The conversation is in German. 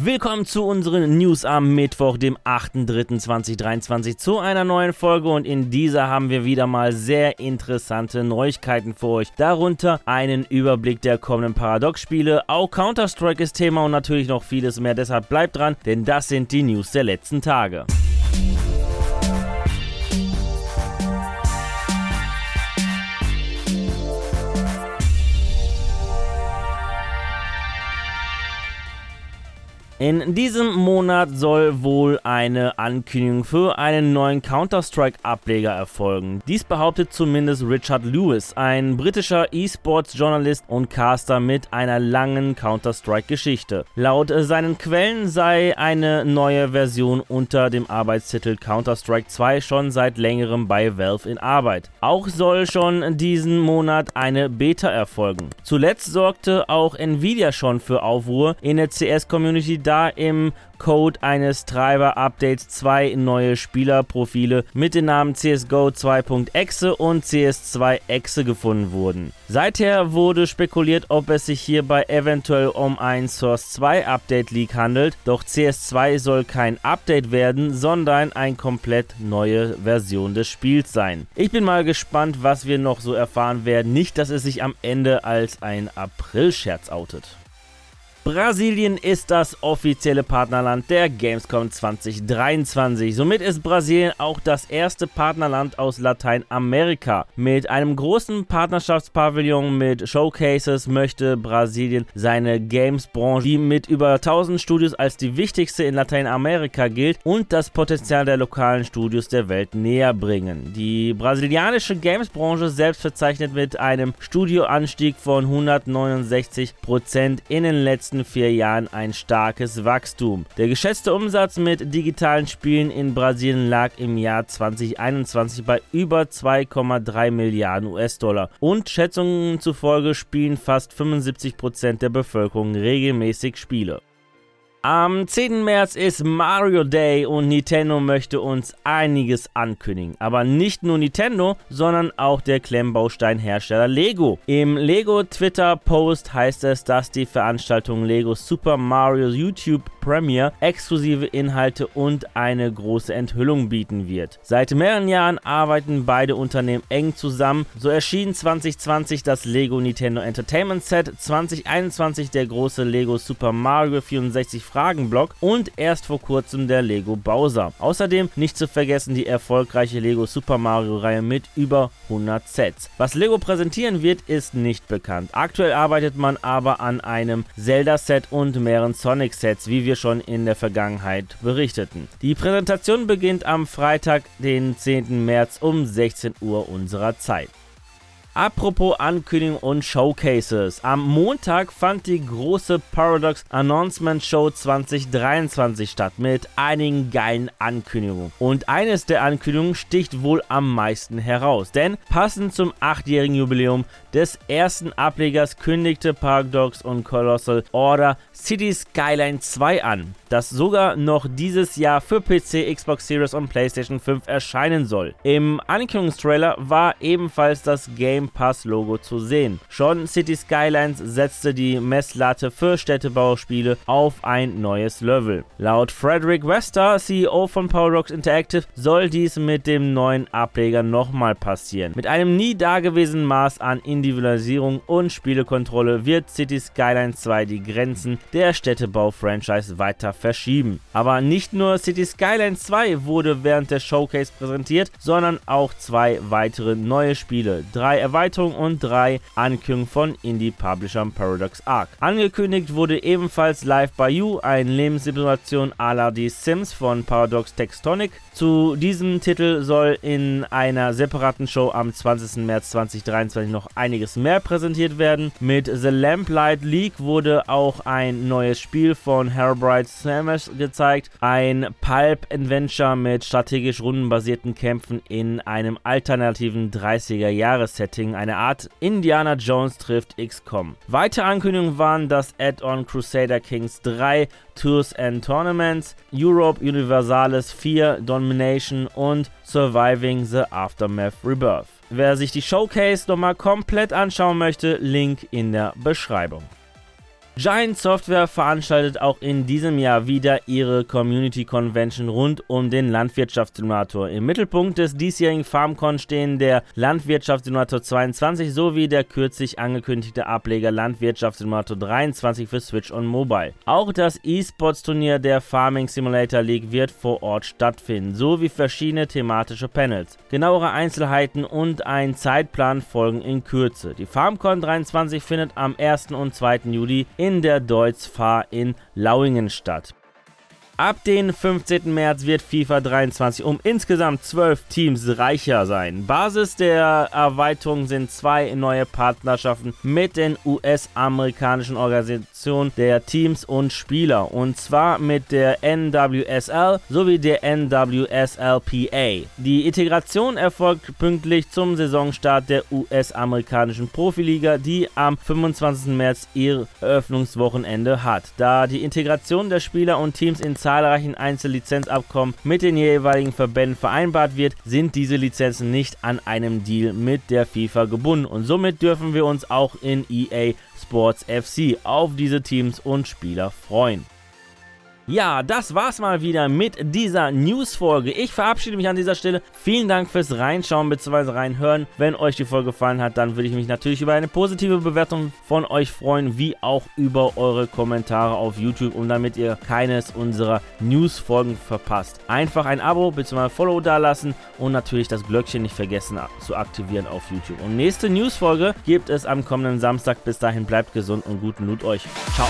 Willkommen zu unseren News am Mittwoch, dem 8.3.2023 zu einer neuen Folge und in dieser haben wir wieder mal sehr interessante Neuigkeiten für euch. Darunter einen Überblick der kommenden Paradox-Spiele, auch Counter-Strike ist Thema und natürlich noch vieles mehr. Deshalb bleibt dran, denn das sind die News der letzten Tage. In diesem Monat soll wohl eine Ankündigung für einen neuen Counter-Strike-Ableger erfolgen. Dies behauptet zumindest Richard Lewis, ein britischer E-Sports-Journalist und Caster mit einer langen Counter-Strike-Geschichte. Laut seinen Quellen sei eine neue Version unter dem Arbeitstitel Counter-Strike 2 schon seit längerem bei Valve in Arbeit. Auch soll schon diesen Monat eine Beta erfolgen. Zuletzt sorgte auch Nvidia schon für Aufruhr in der CS-Community, da im Code eines Treiber-Updates zwei neue Spielerprofile mit den Namen CSGO 2.exe und CS2exe gefunden wurden. Seither wurde spekuliert, ob es sich hierbei eventuell um ein Source 2 Update Leak handelt, doch CS2 soll kein Update werden, sondern eine komplett neue Version des Spiels sein. Ich bin mal gespannt, was wir noch so erfahren werden, nicht dass es sich am Ende als ein April-Scherz outet. Brasilien ist das offizielle Partnerland der Gamescom 2023. Somit ist Brasilien auch das erste Partnerland aus Lateinamerika. Mit einem großen Partnerschaftspavillon mit Showcases möchte Brasilien seine Games-Branche, die mit über 1000 Studios als die wichtigste in Lateinamerika gilt, und das Potenzial der lokalen Studios der Welt näher bringen. Die brasilianische Games-Branche selbst verzeichnet mit einem Studioanstieg von 169% in den letzten letzten vier Jahren ein starkes Wachstum. Der geschätzte Umsatz mit digitalen Spielen in Brasilien lag im Jahr 2021 bei über 2,3 Milliarden US-Dollar und Schätzungen zufolge spielen fast 75% der Bevölkerung regelmäßig Spiele. Am 10. März ist Mario Day und Nintendo möchte uns einiges ankündigen. Aber nicht nur Nintendo, sondern auch der Klemmbausteinhersteller Lego. Im Lego Twitter-Post heißt es, dass die Veranstaltung Lego Super Mario YouTube Premiere exklusive Inhalte und eine große Enthüllung bieten wird. Seit mehreren Jahren arbeiten beide Unternehmen eng zusammen. So erschien 2020 das Lego Nintendo Entertainment Set, 2021 der große Lego Super Mario 64 Fragenblock und erst vor kurzem der Lego Bowser. Außerdem nicht zu vergessen die erfolgreiche Lego Super Mario Reihe mit über 100 Sets. Was Lego präsentieren wird, ist nicht bekannt. Aktuell arbeitet man aber an einem Zelda Set und mehreren Sonic Sets, wie wir schon in der Vergangenheit berichteten. Die Präsentation beginnt am Freitag, den 10. März um 16 Uhr unserer Zeit. Apropos Ankündigung und Showcases. Am Montag fand die große Paradox Announcement Show 2023 statt mit einigen geilen Ankündigungen. Und eines der Ankündigungen sticht wohl am meisten heraus, denn passend zum 8-jährigen Jubiläum des ersten Ablegers kündigte Paradox und Colossal Order City Skyline 2 an, das sogar noch dieses Jahr für PC, Xbox Series und PlayStation 5 erscheinen soll. Im Ankündigungstrailer war ebenfalls das Game Pass-Logo zu sehen. Schon City Skylines setzte die Messlatte für Städtebauspiele auf ein neues Level. Laut Frederick Wester, CEO von Paradox Interactive, soll dies mit dem neuen Ableger nochmal passieren. Mit einem nie dagewesenen Maß an Individualisierung und Spielekontrolle wird City Skylines 2 die Grenzen der Städtebau-Franchise weiter verschieben. Aber nicht nur City Skylines 2 wurde während der Showcase präsentiert, sondern auch zwei weitere neue Spiele. Drei Erweiterungen Erweiterung und drei Ankündigungen von Indie-Publishern Paradox Arc. Angekündigt wurde ebenfalls Live by You, eine Lebenssimulation à la die Sims von Paradox Textonic. Zu diesem Titel soll in einer separaten Show am 20. März 2023 noch einiges mehr präsentiert werden. Mit The Lamplight League wurde auch ein neues Spiel von Herobrite Slammers gezeigt. Ein Pulp-Adventure mit strategisch rundenbasierten Kämpfen in einem alternativen 30er-Jahres-Setting Setting, eine Art Indiana Jones trifft XCOM. Weitere Ankündigungen waren das Add-on Crusader Kings 3, Tours and Tournaments, Europe Universalis 4, Domination und Surviving the Aftermath Rebirth. Wer sich die Showcase nochmal komplett anschauen möchte, Link in der Beschreibung. Giant Software veranstaltet auch in diesem Jahr wieder ihre Community Convention rund um den Landwirtschaftssimulator. Im Mittelpunkt des diesjährigen FarmCon stehen der Landwirtschaftssimulator 22 sowie der kürzlich angekündigte Ableger Landwirtschaftssimulator 23 für Switch und Mobile. Auch das E-Sports Turnier der Farming Simulator League wird vor Ort stattfinden, sowie verschiedene thematische Panels. Genauere Einzelheiten und ein Zeitplan folgen in Kürze. Die FarmCon 23 findet am 1. und 2. Juli in der Deutz Fahr in Lauingen statt. Ab dem 15. März wird FIFA 23 um insgesamt 12 Teams reicher sein. Basis der Erweiterung sind zwei neue Partnerschaften mit den US-amerikanischen Organisationen der Teams und Spieler und zwar mit der NWSL sowie der NWSLPA. Die Integration erfolgt pünktlich zum Saisonstart der US-amerikanischen Profiliga, die am 25. März ihr Eröffnungswochenende hat. Da die Integration der Spieler und Teams in zahlreichen Einzellizenzabkommen mit den jeweiligen Verbänden vereinbart wird, sind diese Lizenzen nicht an einem Deal mit der FIFA gebunden und somit dürfen wir uns auch in EA Sports FC auf diese Teams und Spieler freuen. Ja, das war's mal wieder mit dieser News-Folge. Ich verabschiede mich an dieser Stelle. Vielen Dank fürs Reinschauen bzw. reinhören. Wenn euch die Folge gefallen hat, dann würde ich mich natürlich über eine positive Bewertung von euch freuen, wie auch über eure Kommentare auf YouTube und damit ihr keines unserer News-Folgen verpasst. Einfach ein Abo bzw. Follow dalassen und natürlich das Glöckchen nicht vergessen zu aktivieren auf YouTube. Und nächste News-Folge gibt es am kommenden Samstag. Bis dahin bleibt gesund und guten Loot euch. Ciao.